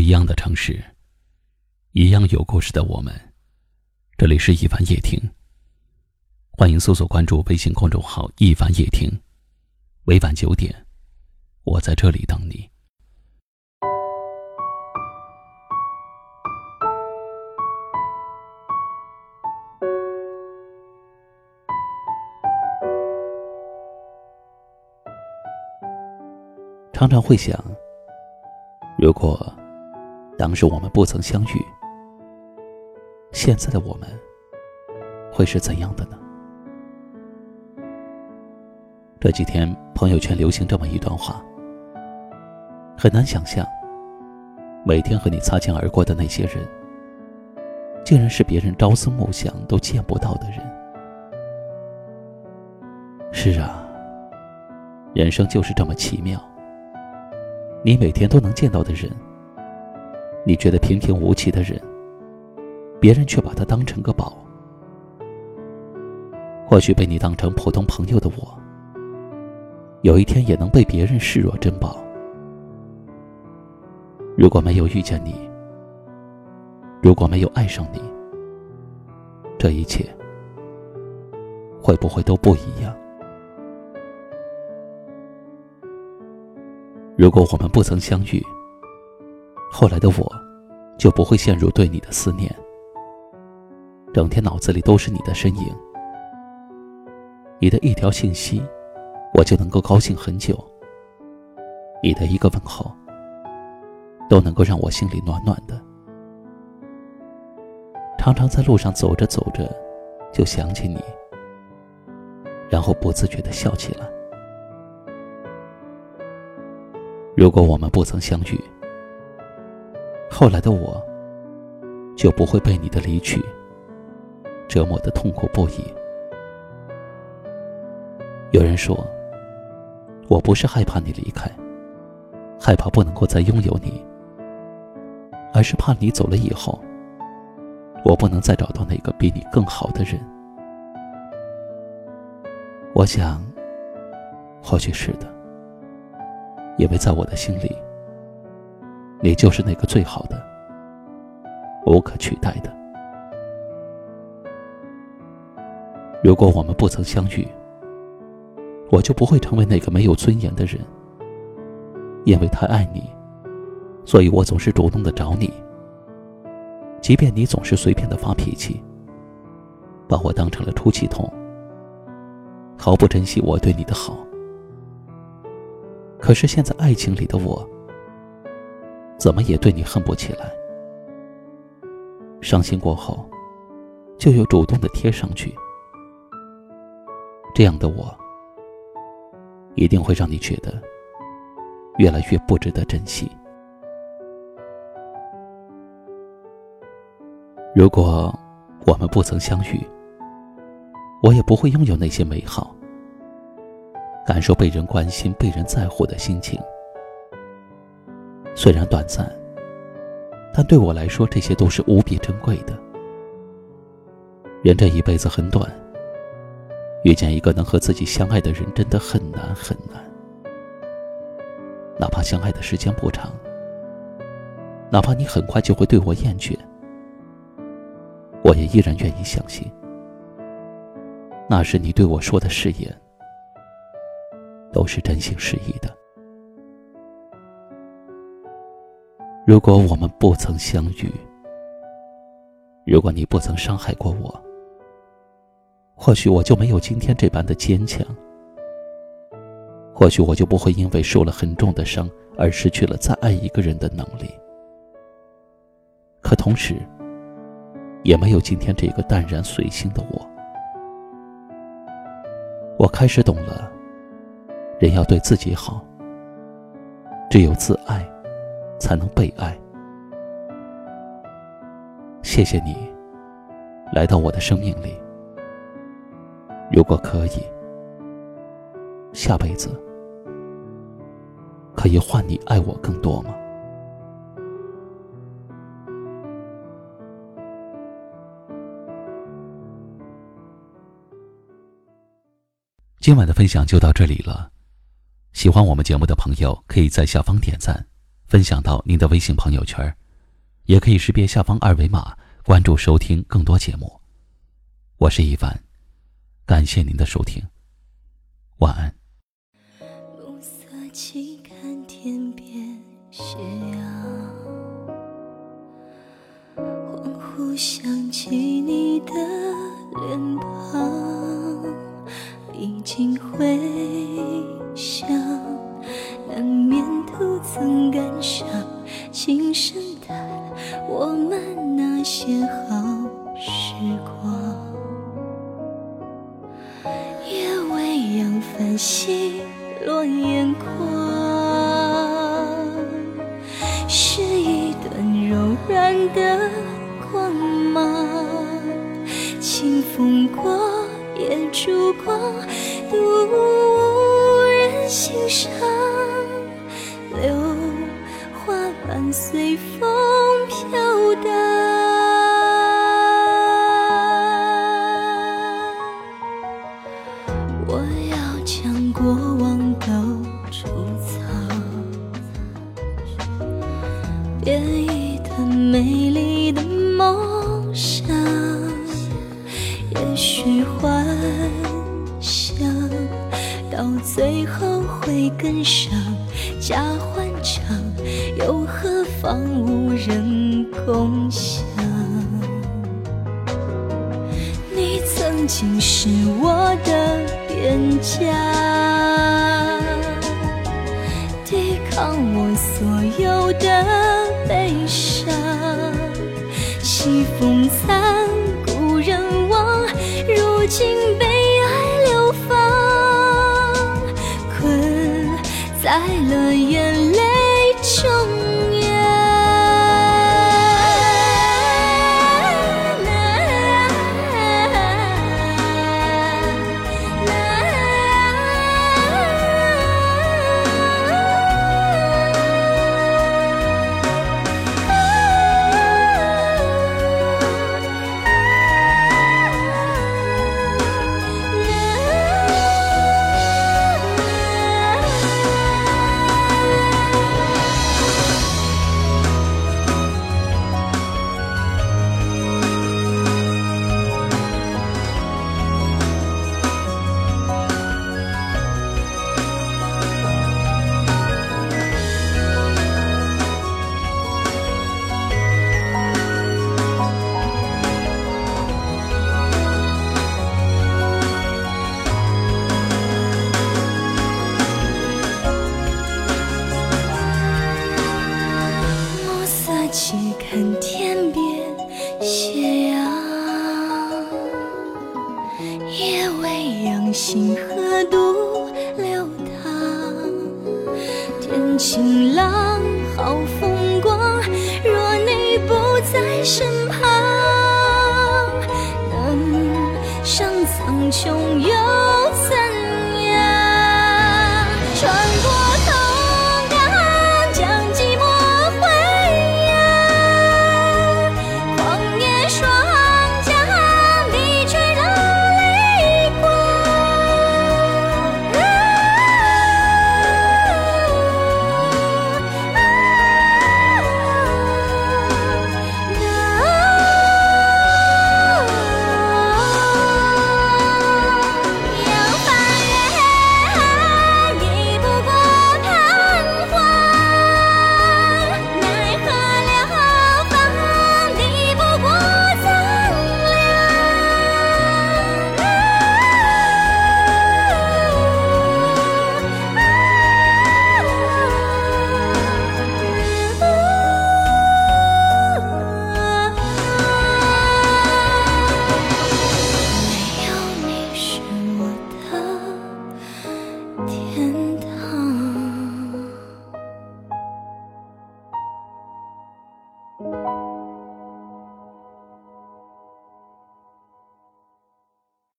一样的城市，一样有故事的我们。这里是一凡夜听，欢迎搜索关注微信公众号“一凡夜听”。每晚九点，我在这里等你。常常会想，如果……当时我们不曾相遇，现在的我们会是怎样的呢？这几天朋友圈流行这么一段话：很难想象，每天和你擦肩而过的那些人，竟然是别人朝思暮想都见不到的人。是啊，人生就是这么奇妙，你每天都能见到的人。你觉得平平无奇的人，别人却把他当成个宝。或许被你当成普通朋友的我，有一天也能被别人视若珍宝。如果没有遇见你，如果没有爱上你，这一切会不会都不一样？如果我们不曾相遇，后来的我，就不会陷入对你的思念，整天脑子里都是你的身影。你的一条信息，我就能够高兴很久。你的一个问候，都能够让我心里暖暖的。常常在路上走着走着，就想起你，然后不自觉的笑起来。如果我们不曾相遇，后来的我，就不会被你的离去折磨的痛苦不已。有人说，我不是害怕你离开，害怕不能够再拥有你，而是怕你走了以后，我不能再找到那个比你更好的人。我想，或许是的，因为在我的心里。你就是那个最好的、无可取代的。如果我们不曾相遇，我就不会成为那个没有尊严的人。因为太爱你，所以我总是主动的找你。即便你总是随便的发脾气，把我当成了出气筒，毫不珍惜我对你的好。可是现在爱情里的我。怎么也对你恨不起来。伤心过后，就又主动的贴上去。这样的我，一定会让你觉得越来越不值得珍惜。如果我们不曾相遇，我也不会拥有那些美好，感受被人关心、被人在乎的心情。虽然短暂，但对我来说，这些都是无比珍贵的。人这一辈子很短，遇见一个能和自己相爱的人，真的很难很难。哪怕相爱的时间不长，哪怕你很快就会对我厌倦，我也依然愿意相信，那是你对我说的誓言，都是真心实意的。如果我们不曾相遇，如果你不曾伤害过我，或许我就没有今天这般的坚强，或许我就不会因为受了很重的伤而失去了再爱一个人的能力。可同时，也没有今天这个淡然随心的我。我开始懂了，人要对自己好，只有自爱。才能被爱。谢谢你来到我的生命里。如果可以，下辈子可以换你爱我更多吗？今晚的分享就到这里了。喜欢我们节目的朋友，可以在下方点赞。分享到您的微信朋友圈，也可以识别下方二维码关注收听更多节目。我是一凡，感谢您的收听，晚安。暮色起，看天边斜阳，恍惚想起你的脸庞，已经回想。曾感伤，轻声叹我们那些好时光。夜未央，繁星落眼眶，是一段柔软的光芒。清风过，也烛光，独无人欣赏。孤单，我要将过往都储藏，编一段美丽的梦想。也许幻想到最后会更伤假欢畅，又何？妨无人共享。你曾经是我的边疆，抵抗我所有的悲伤。西风残，故人亡，如今夜未央星河独流淌，天晴朗，好风光。若你不在身旁，能上苍穹又。